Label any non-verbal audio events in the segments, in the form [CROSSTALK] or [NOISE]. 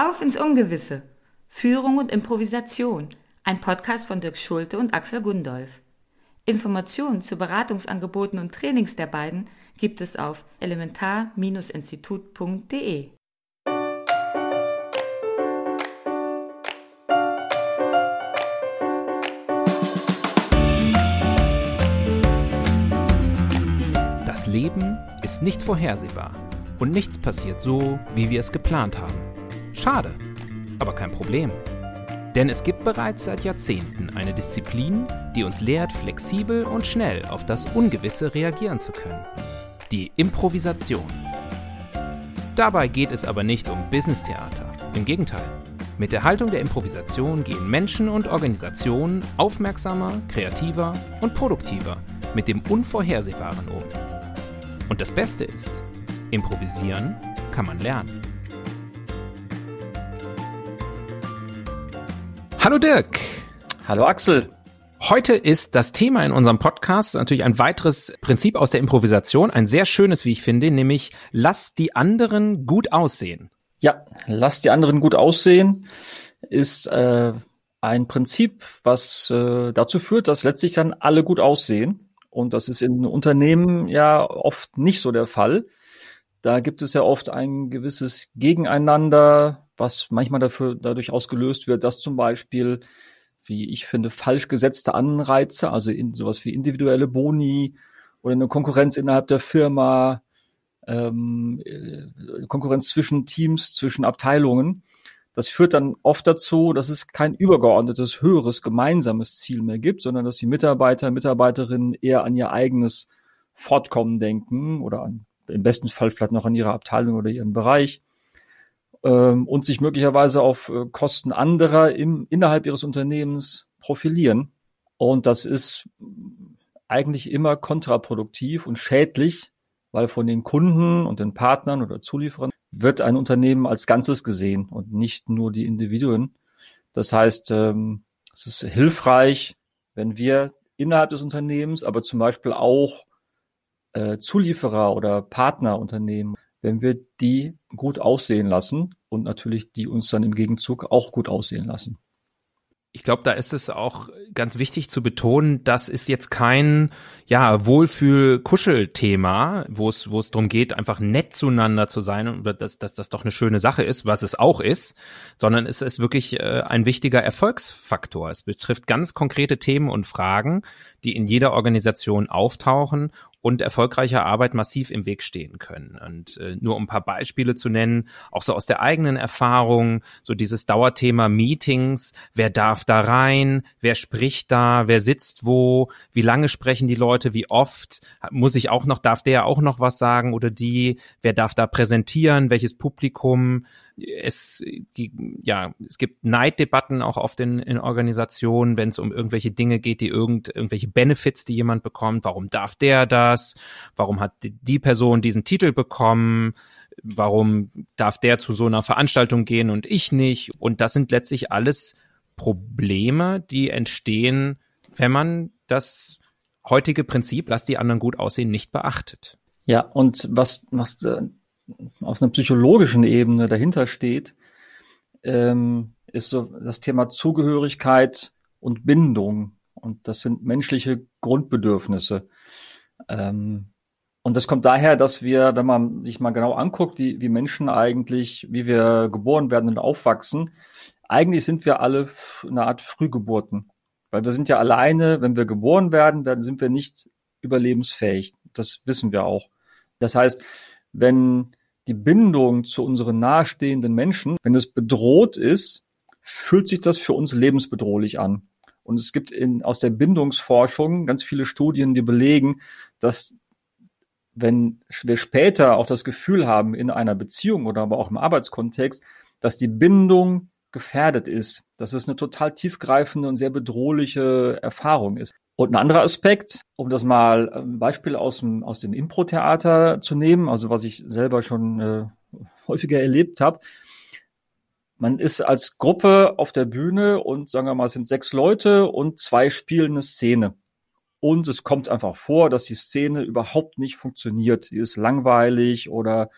Auf ins Ungewisse. Führung und Improvisation. Ein Podcast von Dirk Schulte und Axel Gundolf. Informationen zu Beratungsangeboten und Trainings der beiden gibt es auf elementar-institut.de. Das Leben ist nicht vorhersehbar und nichts passiert so, wie wir es geplant haben. Schade, aber kein Problem. Denn es gibt bereits seit Jahrzehnten eine Disziplin, die uns lehrt, flexibel und schnell auf das Ungewisse reagieren zu können. Die Improvisation. Dabei geht es aber nicht um Business-Theater. Im Gegenteil. Mit der Haltung der Improvisation gehen Menschen und Organisationen aufmerksamer, kreativer und produktiver mit dem Unvorhersehbaren um. Und das Beste ist, improvisieren kann man lernen. Hallo Dirk. Hallo Axel. Heute ist das Thema in unserem Podcast natürlich ein weiteres Prinzip aus der Improvisation, ein sehr schönes, wie ich finde, nämlich lass die anderen gut aussehen. Ja, lass die anderen gut aussehen ist äh, ein Prinzip, was äh, dazu führt, dass letztlich dann alle gut aussehen. Und das ist in Unternehmen ja oft nicht so der Fall. Da gibt es ja oft ein gewisses Gegeneinander, was manchmal dafür, dadurch ausgelöst wird, dass zum Beispiel, wie ich finde, falsch gesetzte Anreize, also in sowas wie individuelle Boni oder eine Konkurrenz innerhalb der Firma, ähm, äh, Konkurrenz zwischen Teams, zwischen Abteilungen, das führt dann oft dazu, dass es kein übergeordnetes, höheres, gemeinsames Ziel mehr gibt, sondern dass die Mitarbeiter, Mitarbeiterinnen eher an ihr eigenes Fortkommen denken oder an, im besten Fall vielleicht noch an ihre Abteilung oder ihren Bereich ähm, und sich möglicherweise auf äh, Kosten anderer im, innerhalb ihres Unternehmens profilieren. Und das ist eigentlich immer kontraproduktiv und schädlich, weil von den Kunden und den Partnern oder Zulieferern wird ein Unternehmen als Ganzes gesehen und nicht nur die Individuen. Das heißt, ähm, es ist hilfreich, wenn wir innerhalb des Unternehmens, aber zum Beispiel auch äh, Zulieferer oder Partnerunternehmen wenn wir die gut aussehen lassen und natürlich die uns dann im Gegenzug auch gut aussehen lassen ich glaube, da ist es auch ganz wichtig zu betonen, das ist jetzt kein ja Wohlfühl-Kuschel-Thema, wo es wo es darum geht, einfach nett zueinander zu sein und dass, dass das doch eine schöne Sache ist, was es auch ist, sondern es ist wirklich äh, ein wichtiger Erfolgsfaktor. Es betrifft ganz konkrete Themen und Fragen, die in jeder Organisation auftauchen und erfolgreicher Arbeit massiv im Weg stehen können. Und äh, nur um ein paar Beispiele zu nennen, auch so aus der eigenen Erfahrung, so dieses Dauerthema Meetings, wer darf da rein, wer spricht da, wer sitzt wo, wie lange sprechen die Leute, wie oft, muss ich auch noch, darf der auch noch was sagen oder die, wer darf da präsentieren, welches Publikum, es, ja, es gibt Neiddebatten auch oft in, in Organisationen, wenn es um irgendwelche Dinge geht, die irgend, irgendwelche Benefits, die jemand bekommt. Warum darf der das? Warum hat die Person diesen Titel bekommen? Warum darf der zu so einer Veranstaltung gehen und ich nicht? Und das sind letztlich alles Probleme, die entstehen, wenn man das heutige Prinzip, lass die anderen gut aussehen, nicht beachtet. Ja, und was, was äh, auf einer psychologischen Ebene dahinter steht, ähm, ist so das Thema Zugehörigkeit und Bindung. Und das sind menschliche Grundbedürfnisse. Ähm, und das kommt daher, dass wir, wenn man sich mal genau anguckt, wie, wie Menschen eigentlich, wie wir geboren werden und aufwachsen, eigentlich sind wir alle eine Art Frühgeburten. Weil wir sind ja alleine, wenn wir geboren werden, dann sind wir nicht überlebensfähig. Das wissen wir auch. Das heißt, wenn die Bindung zu unseren nahestehenden Menschen, wenn es bedroht ist, fühlt sich das für uns lebensbedrohlich an. Und es gibt in, aus der Bindungsforschung ganz viele Studien, die belegen, dass wenn wir später auch das Gefühl haben in einer Beziehung oder aber auch im Arbeitskontext, dass die Bindung gefährdet ist, dass es eine total tiefgreifende und sehr bedrohliche Erfahrung ist. Und ein anderer Aspekt, um das mal ein ähm, Beispiel aus dem, aus dem Impro-Theater zu nehmen, also was ich selber schon äh, häufiger erlebt habe, man ist als Gruppe auf der Bühne und sagen wir mal, es sind sechs Leute und zwei spielen eine Szene. Und es kommt einfach vor, dass die Szene überhaupt nicht funktioniert. Die ist langweilig oder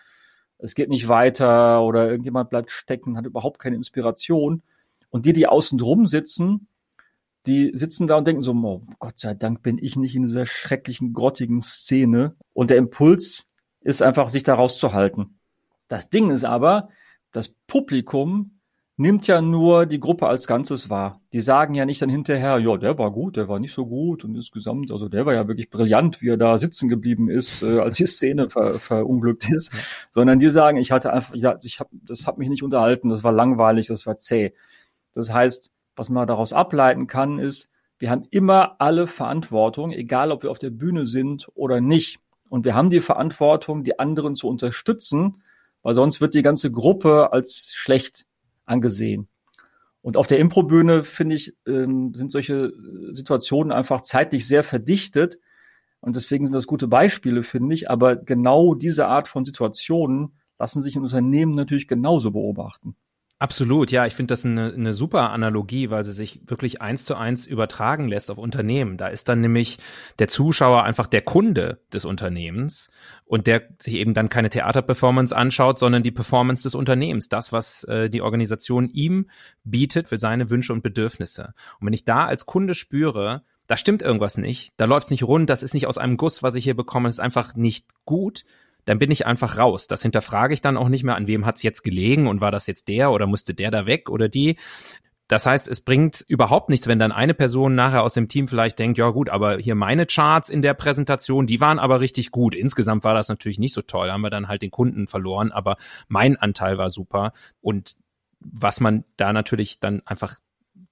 es geht nicht weiter oder irgendjemand bleibt stecken, hat überhaupt keine Inspiration. Und die, die außen drum sitzen, die sitzen da und denken so, oh, Gott sei Dank bin ich nicht in dieser schrecklichen, grottigen Szene. Und der Impuls ist einfach, sich da rauszuhalten. Das Ding ist aber, das Publikum nimmt ja nur die Gruppe als Ganzes wahr. Die sagen ja nicht dann hinterher, ja, der war gut, der war nicht so gut und insgesamt, also der war ja wirklich brillant, wie er da sitzen geblieben ist, äh, als die Szene ver, verunglückt ist, sondern die sagen, ich hatte einfach, ja, ich habe, das hat mich nicht unterhalten, das war langweilig, das war zäh. Das heißt, was man daraus ableiten kann, ist, wir haben immer alle Verantwortung, egal ob wir auf der Bühne sind oder nicht. Und wir haben die Verantwortung, die anderen zu unterstützen, weil sonst wird die ganze Gruppe als schlecht angesehen. Und auf der Improbühne, finde ich, ähm, sind solche Situationen einfach zeitlich sehr verdichtet. Und deswegen sind das gute Beispiele, finde ich. Aber genau diese Art von Situationen lassen sich in Unternehmen natürlich genauso beobachten. Absolut, ja, ich finde das eine, eine super Analogie, weil sie sich wirklich eins zu eins übertragen lässt auf Unternehmen. Da ist dann nämlich der Zuschauer einfach der Kunde des Unternehmens und der sich eben dann keine Theaterperformance anschaut, sondern die Performance des Unternehmens, das, was äh, die Organisation ihm bietet für seine Wünsche und Bedürfnisse. Und wenn ich da als Kunde spüre, da stimmt irgendwas nicht, da läuft's nicht rund, das ist nicht aus einem Guss, was ich hier bekomme, das ist einfach nicht gut, dann bin ich einfach raus. Das hinterfrage ich dann auch nicht mehr, an wem hat's jetzt gelegen und war das jetzt der oder musste der da weg oder die. Das heißt, es bringt überhaupt nichts, wenn dann eine Person nachher aus dem Team vielleicht denkt, ja gut, aber hier meine Charts in der Präsentation, die waren aber richtig gut. Insgesamt war das natürlich nicht so toll, haben wir dann halt den Kunden verloren, aber mein Anteil war super. Und was man da natürlich dann einfach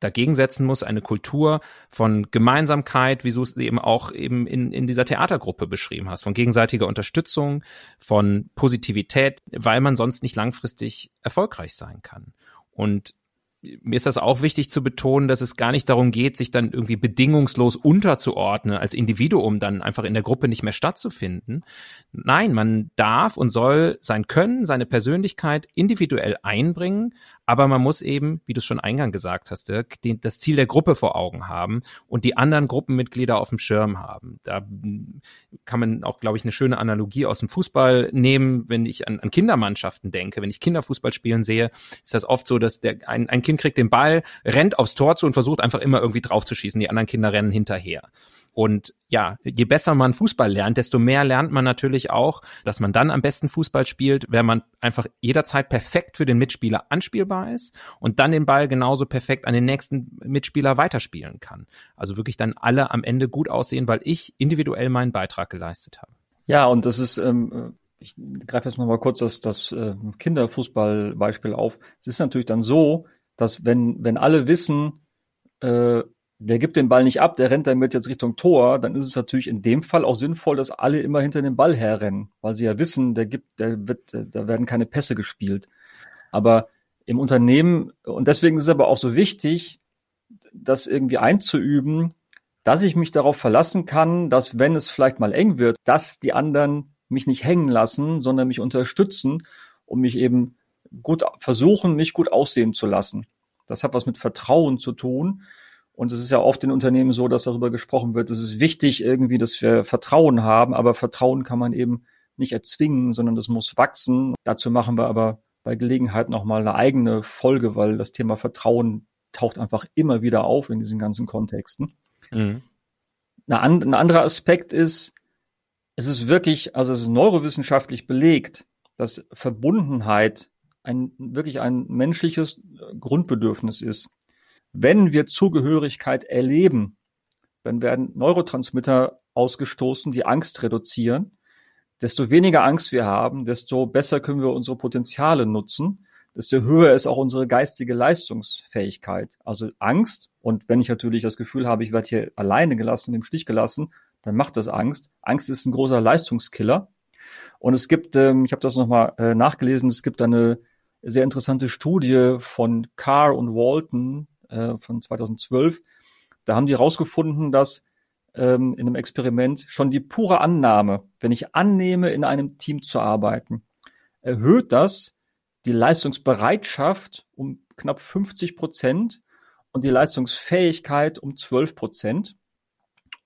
dagegen setzen muss, eine Kultur von Gemeinsamkeit, wie du es eben auch eben in, in dieser Theatergruppe beschrieben hast, von gegenseitiger Unterstützung, von Positivität, weil man sonst nicht langfristig erfolgreich sein kann. Und mir ist das auch wichtig zu betonen, dass es gar nicht darum geht, sich dann irgendwie bedingungslos unterzuordnen, als Individuum dann einfach in der Gruppe nicht mehr stattzufinden. Nein, man darf und soll sein Können, seine Persönlichkeit individuell einbringen, aber man muss eben, wie du es schon eingang gesagt hast, Dirk, die, das Ziel der Gruppe vor Augen haben und die anderen Gruppenmitglieder auf dem Schirm haben. Da kann man auch, glaube ich, eine schöne Analogie aus dem Fußball nehmen. Wenn ich an, an Kindermannschaften denke, wenn ich Kinderfußball spielen sehe, ist das oft so, dass der, ein, ein Kind kriegt den Ball, rennt aufs Tor zu und versucht einfach immer irgendwie draufzuschießen. Die anderen Kinder rennen hinterher. Und ja, je besser man Fußball lernt, desto mehr lernt man natürlich auch, dass man dann am besten Fußball spielt, wenn man einfach jederzeit perfekt für den Mitspieler anspielbar ist und dann den Ball genauso perfekt an den nächsten Mitspieler weiterspielen kann. Also wirklich dann alle am Ende gut aussehen, weil ich individuell meinen Beitrag geleistet habe. Ja, und das ist, ähm, ich greife jetzt mal kurz das, das äh, Kinderfußballbeispiel auf. Es ist natürlich dann so, dass wenn, wenn alle wissen, äh, der gibt den Ball nicht ab, der rennt damit jetzt Richtung Tor, dann ist es natürlich in dem Fall auch sinnvoll, dass alle immer hinter dem Ball herrennen, weil sie ja wissen, der gibt, der wird, da werden keine Pässe gespielt. Aber im Unternehmen, und deswegen ist es aber auch so wichtig, das irgendwie einzuüben, dass ich mich darauf verlassen kann, dass wenn es vielleicht mal eng wird, dass die anderen mich nicht hängen lassen, sondern mich unterstützen und mich eben gut versuchen, mich gut aussehen zu lassen. Das hat was mit Vertrauen zu tun. Und es ist ja oft in Unternehmen so, dass darüber gesprochen wird, es ist wichtig irgendwie, dass wir Vertrauen haben, aber Vertrauen kann man eben nicht erzwingen, sondern das muss wachsen. Dazu machen wir aber bei Gelegenheit nochmal eine eigene Folge, weil das Thema Vertrauen taucht einfach immer wieder auf in diesen ganzen Kontexten. Mhm. ein anderer Aspekt ist, es ist wirklich, also es ist neurowissenschaftlich belegt, dass Verbundenheit ein, wirklich ein menschliches Grundbedürfnis ist. Wenn wir Zugehörigkeit erleben, dann werden Neurotransmitter ausgestoßen, die Angst reduzieren. Desto weniger Angst wir haben, desto besser können wir unsere Potenziale nutzen, desto höher ist auch unsere geistige Leistungsfähigkeit. Also Angst, und wenn ich natürlich das Gefühl habe, ich werde hier alleine gelassen und im Stich gelassen, dann macht das Angst. Angst ist ein großer Leistungskiller. Und es gibt, ähm, ich habe das nochmal äh, nachgelesen, es gibt eine sehr interessante Studie von Carr und Walton, äh, von 2012. Da haben die herausgefunden, dass ähm, in einem Experiment schon die pure Annahme, wenn ich annehme, in einem Team zu arbeiten, erhöht das die Leistungsbereitschaft um knapp 50 Prozent und die Leistungsfähigkeit um 12 Prozent.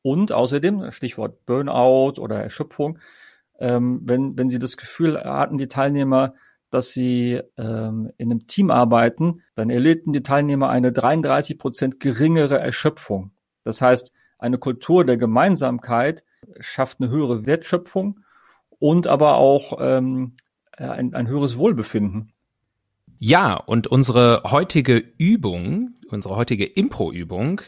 Und außerdem, Stichwort Burnout oder Erschöpfung, ähm, wenn, wenn sie das Gefühl hatten, die Teilnehmer, dass sie ähm, in einem Team arbeiten, dann erlebten die Teilnehmer eine 33 Prozent geringere Erschöpfung. Das heißt, eine Kultur der Gemeinsamkeit schafft eine höhere Wertschöpfung und aber auch ähm, ein, ein höheres Wohlbefinden. Ja, und unsere heutige Übung, unsere heutige Impro-Übung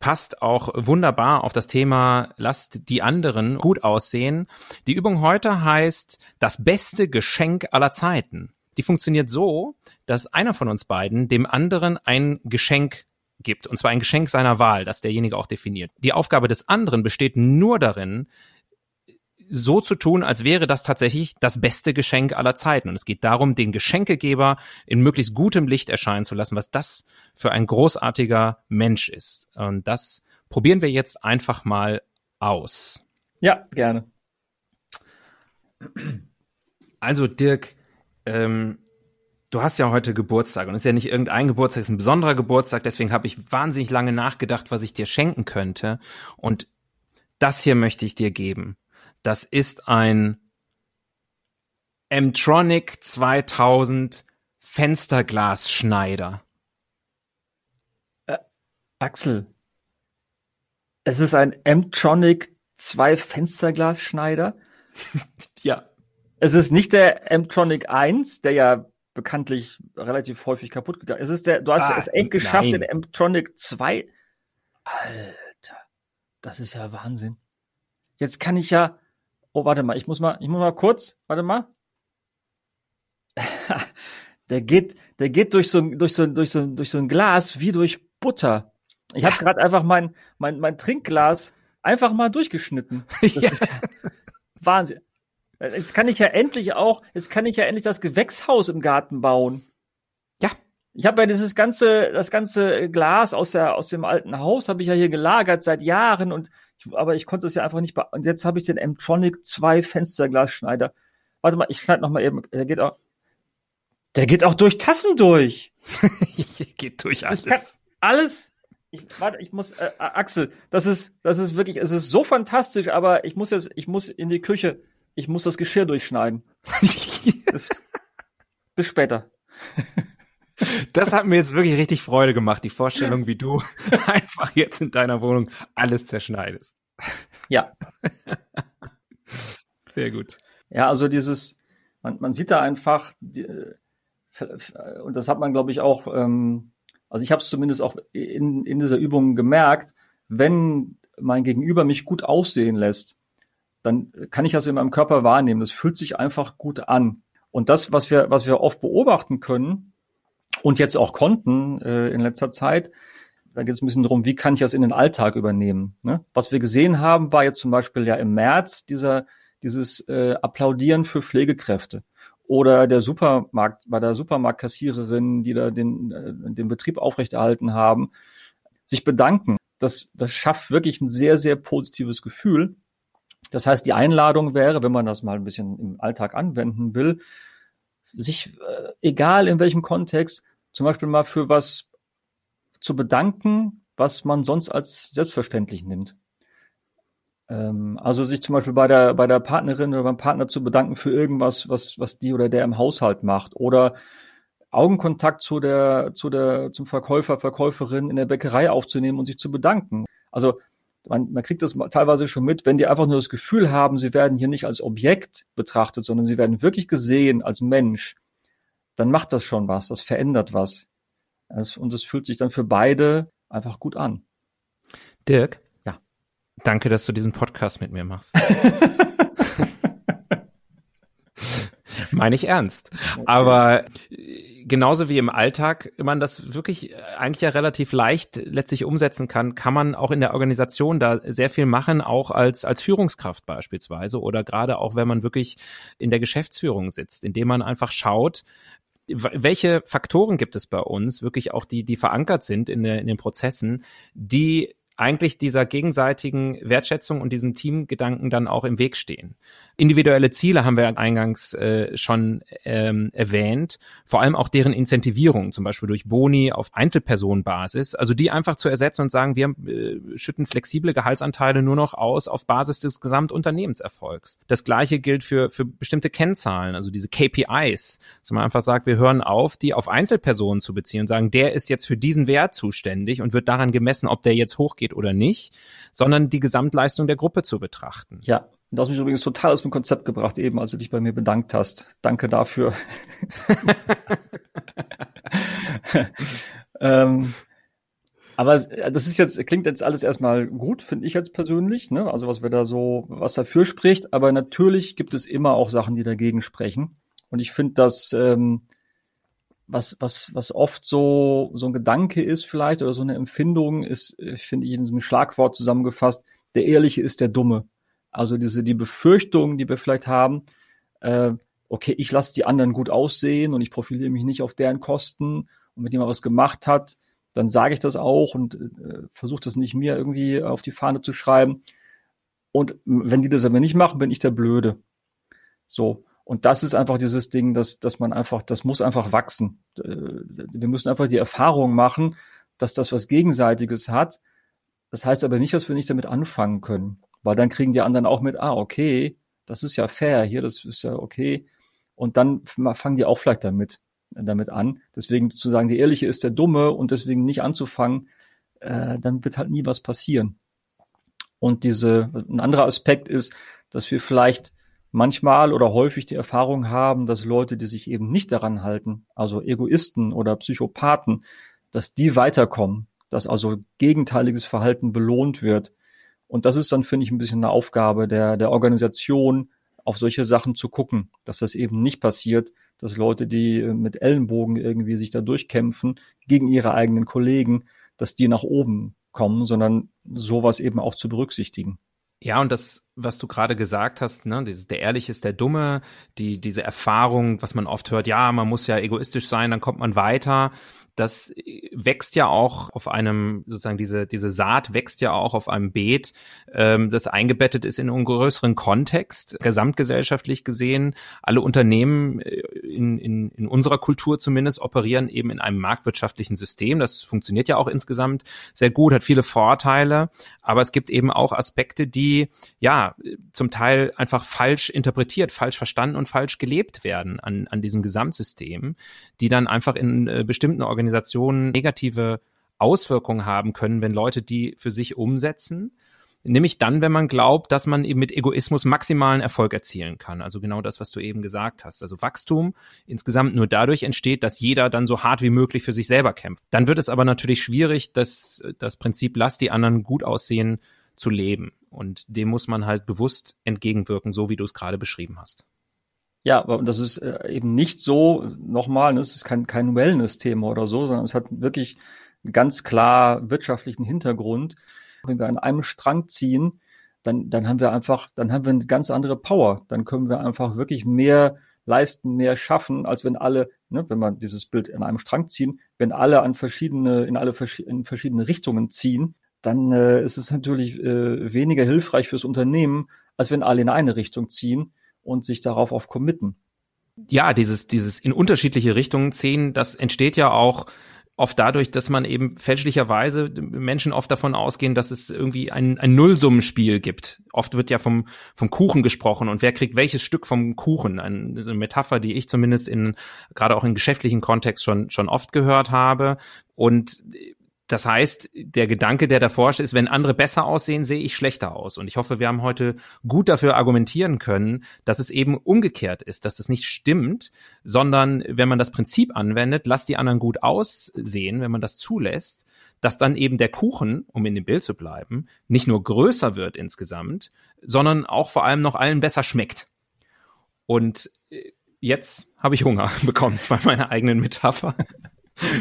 passt auch wunderbar auf das Thema Lasst die anderen gut aussehen. Die Übung heute heißt das beste Geschenk aller Zeiten. Die funktioniert so, dass einer von uns beiden dem anderen ein Geschenk gibt, und zwar ein Geschenk seiner Wahl, das derjenige auch definiert. Die Aufgabe des anderen besteht nur darin, so zu tun, als wäre das tatsächlich das beste Geschenk aller Zeiten. Und es geht darum, den Geschenkegeber in möglichst gutem Licht erscheinen zu lassen, was das für ein großartiger Mensch ist. Und das probieren wir jetzt einfach mal aus. Ja, gerne. Also Dirk, ähm, du hast ja heute Geburtstag und es ist ja nicht irgendein Geburtstag, es ist ein besonderer Geburtstag, deswegen habe ich wahnsinnig lange nachgedacht, was ich dir schenken könnte. Und das hier möchte ich dir geben. Das ist ein M-Tronic 2000 Fensterglasschneider. Äh, Axel, es ist ein M-Tronic 2 Fensterglasschneider? [LAUGHS] ja. Es ist nicht der M-Tronic 1, der ja bekanntlich relativ häufig kaputt gegangen ist. Es ist der, du hast ah, es echt geschafft, nein. den M-Tronic 2. Alter, das ist ja Wahnsinn. Jetzt kann ich ja, Oh, warte mal, ich muss mal, ich muss mal kurz, warte mal. [LAUGHS] der geht, der geht durch so, durch so, durch so, durch so ein Glas wie durch Butter. Ich habe gerade einfach mein, mein, mein Trinkglas einfach mal durchgeschnitten. [LAUGHS] ja. Wahnsinn. Jetzt kann ich ja endlich auch, jetzt kann ich ja endlich das Gewächshaus im Garten bauen. Ja. Ich habe ja dieses ganze, das ganze Glas aus der, aus dem alten Haus habe ich ja hier gelagert seit Jahren und aber ich konnte es ja einfach nicht. Und jetzt habe ich den M-Tronic 2 Fensterglasschneider. Warte mal, ich schneide noch mal eben. Der geht auch. Der geht auch durch Tassen durch. [LAUGHS] geht durch alles. alles. Ich, warte, ich muss, äh, Axel, das ist, das ist wirklich, es ist so fantastisch, aber ich muss jetzt, ich muss in die Küche, ich muss das Geschirr durchschneiden. [LAUGHS] das, bis später. [LAUGHS] Das hat mir jetzt wirklich richtig Freude gemacht, die Vorstellung, wie du [LAUGHS] einfach jetzt in deiner Wohnung alles zerschneidest. Ja. Sehr gut. Ja, also dieses, man, man sieht da einfach, die, und das hat man, glaube ich, auch, ähm, also ich habe es zumindest auch in, in dieser Übung gemerkt, wenn mein Gegenüber mich gut aussehen lässt, dann kann ich das in meinem Körper wahrnehmen. Das fühlt sich einfach gut an. Und das, was wir, was wir oft beobachten können, und jetzt auch konnten äh, in letzter Zeit. Da geht es ein bisschen darum, wie kann ich das in den Alltag übernehmen. Ne? Was wir gesehen haben, war jetzt zum Beispiel ja im März dieser, dieses äh, Applaudieren für Pflegekräfte oder der Supermarkt, bei der Supermarktkassiererin, die da den, äh, den Betrieb aufrechterhalten haben, sich bedanken. Das, das schafft wirklich ein sehr, sehr positives Gefühl. Das heißt, die Einladung wäre, wenn man das mal ein bisschen im Alltag anwenden will, sich, äh, egal in welchem Kontext, zum Beispiel mal für was zu bedanken, was man sonst als selbstverständlich nimmt. Ähm, also sich zum Beispiel bei der, bei der Partnerin oder beim Partner zu bedanken für irgendwas, was, was die oder der im Haushalt macht oder Augenkontakt zu der, zu der, zum Verkäufer, Verkäuferin in der Bäckerei aufzunehmen und sich zu bedanken. Also man, man kriegt das teilweise schon mit, wenn die einfach nur das Gefühl haben, sie werden hier nicht als Objekt betrachtet, sondern sie werden wirklich gesehen als Mensch, dann macht das schon was, das verändert was. und es fühlt sich dann für beide einfach gut an. Dirk? Ja. Danke, dass du diesen Podcast mit mir machst. [LAUGHS] [LAUGHS] Meine ich ernst. Aber genauso wie im Alltag man das wirklich äh, eigentlich ja relativ leicht letztlich umsetzen kann, kann man auch in der Organisation da sehr viel machen, auch als, als Führungskraft beispielsweise oder gerade auch, wenn man wirklich in der Geschäftsführung sitzt, indem man einfach schaut, welche Faktoren gibt es bei uns, wirklich auch die, die verankert sind in, der, in den Prozessen, die eigentlich dieser gegenseitigen Wertschätzung und diesem Teamgedanken dann auch im Weg stehen. Individuelle Ziele haben wir eingangs äh, schon ähm, erwähnt, vor allem auch deren Incentivierung, zum Beispiel durch Boni auf Einzelpersonenbasis, also die einfach zu ersetzen und sagen, wir äh, schütten flexible Gehaltsanteile nur noch aus auf Basis des Gesamtunternehmenserfolgs. Das gleiche gilt für, für bestimmte Kennzahlen, also diese KPIs, dass man einfach sagt, wir hören auf, die auf Einzelpersonen zu beziehen und sagen, der ist jetzt für diesen Wert zuständig und wird daran gemessen, ob der jetzt hochgeht oder nicht, sondern die Gesamtleistung der Gruppe zu betrachten. Ja, Du hast mich übrigens total aus dem Konzept gebracht, eben als du dich bei mir bedankt hast. Danke dafür. [LAUGHS] ähm, aber das ist jetzt, klingt jetzt alles erstmal gut, finde ich jetzt persönlich, ne? Also was wir da so, was dafür spricht, aber natürlich gibt es immer auch Sachen, die dagegen sprechen. Und ich finde, dass ähm, was, was, was oft so, so ein Gedanke ist vielleicht oder so eine Empfindung ist, äh, finde ich in diesem Schlagwort zusammengefasst, der Ehrliche ist der Dumme. Also diese, die Befürchtung, die wir vielleicht haben, äh, okay, ich lasse die anderen gut aussehen und ich profiliere mich nicht auf deren Kosten und wenn jemand was gemacht hat, dann sage ich das auch und äh, versuche das nicht mir irgendwie auf die Fahne zu schreiben. Und wenn die das aber nicht machen, bin ich der Blöde. So. Und das ist einfach dieses Ding, dass, dass man einfach, das muss einfach wachsen. Äh, wir müssen einfach die Erfahrung machen, dass das was Gegenseitiges hat. Das heißt aber nicht, dass wir nicht damit anfangen können. Weil dann kriegen die anderen auch mit, ah, okay, das ist ja fair hier, das ist ja okay. Und dann fangen die auch vielleicht damit, damit an. Deswegen zu sagen, der Ehrliche ist der Dumme und deswegen nicht anzufangen, äh, dann wird halt nie was passieren. Und diese, ein anderer Aspekt ist, dass wir vielleicht manchmal oder häufig die Erfahrung haben, dass Leute, die sich eben nicht daran halten, also Egoisten oder Psychopathen, dass die weiterkommen, dass also gegenteiliges Verhalten belohnt wird und das ist dann, finde ich, ein bisschen eine Aufgabe der, der Organisation, auf solche Sachen zu gucken, dass das eben nicht passiert, dass Leute, die äh, mit Ellenbogen irgendwie sich da durchkämpfen gegen ihre eigenen Kollegen, dass die nach oben kommen, sondern sowas eben auch zu berücksichtigen. Ja, und das, was du gerade gesagt hast, ne, dieses, der Ehrliche ist der Dumme, die, diese Erfahrung, was man oft hört, ja, man muss ja egoistisch sein, dann kommt man weiter das wächst ja auch auf einem, sozusagen diese, diese Saat wächst ja auch auf einem Beet, ähm, das eingebettet ist in einen größeren Kontext, gesamtgesellschaftlich gesehen. Alle Unternehmen äh, in, in, in unserer Kultur zumindest operieren eben in einem marktwirtschaftlichen System. Das funktioniert ja auch insgesamt sehr gut, hat viele Vorteile, aber es gibt eben auch Aspekte, die ja zum Teil einfach falsch interpretiert, falsch verstanden und falsch gelebt werden an, an diesem Gesamtsystem, die dann einfach in äh, bestimmten Organisationen negative Auswirkungen haben können, wenn Leute die für sich umsetzen. Nämlich dann, wenn man glaubt, dass man eben mit Egoismus maximalen Erfolg erzielen kann. Also genau das, was du eben gesagt hast. Also Wachstum insgesamt nur dadurch entsteht, dass jeder dann so hart wie möglich für sich selber kämpft. Dann wird es aber natürlich schwierig, das, das Prinzip, lass die anderen gut aussehen, zu leben. Und dem muss man halt bewusst entgegenwirken, so wie du es gerade beschrieben hast. Ja, aber das ist äh, eben nicht so, nochmal, ne, ist kein, kein Wellness-Thema oder so, sondern es hat wirklich einen ganz klar wirtschaftlichen Hintergrund. Wenn wir an einem Strang ziehen, dann, dann haben wir einfach, dann haben wir eine ganz andere Power. Dann können wir einfach wirklich mehr leisten, mehr schaffen, als wenn alle, ne, wenn man dieses Bild in einem Strang ziehen, wenn alle an verschiedene, in alle in verschiedene Richtungen ziehen, dann äh, ist es natürlich äh, weniger hilfreich fürs Unternehmen, als wenn alle in eine Richtung ziehen und sich darauf auf committen. Ja, dieses, dieses in unterschiedliche Richtungen ziehen, das entsteht ja auch oft dadurch, dass man eben fälschlicherweise Menschen oft davon ausgehen, dass es irgendwie ein, ein Nullsummenspiel gibt. Oft wird ja vom, vom Kuchen gesprochen und wer kriegt welches Stück vom Kuchen. Eine, eine Metapher, die ich zumindest in, gerade auch in geschäftlichen Kontext schon, schon oft gehört habe. Und das heißt, der Gedanke, der davor ist, wenn andere besser aussehen, sehe ich schlechter aus. Und ich hoffe, wir haben heute gut dafür argumentieren können, dass es eben umgekehrt ist, dass es nicht stimmt, sondern wenn man das Prinzip anwendet, lass die anderen gut aussehen, wenn man das zulässt, dass dann eben der Kuchen, um in dem Bild zu bleiben, nicht nur größer wird insgesamt, sondern auch vor allem noch allen besser schmeckt. Und äh, jetzt habe ich Hunger [LAUGHS] bekommen bei meiner eigenen Metapher.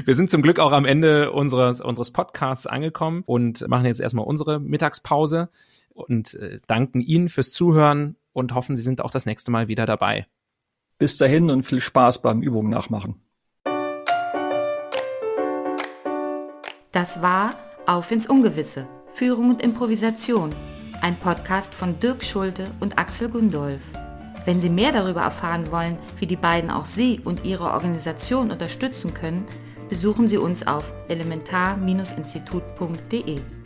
Wir sind zum Glück auch am Ende unseres, unseres Podcasts angekommen und machen jetzt erstmal unsere Mittagspause und äh, danken Ihnen fürs Zuhören und hoffen, Sie sind auch das nächste Mal wieder dabei. Bis dahin und viel Spaß beim Übungen nachmachen. Das war Auf ins Ungewisse Führung und Improvisation, ein Podcast von Dirk Schulte und Axel Gundolf. Wenn Sie mehr darüber erfahren wollen, wie die beiden auch Sie und Ihre Organisation unterstützen können, besuchen Sie uns auf elementar-institut.de.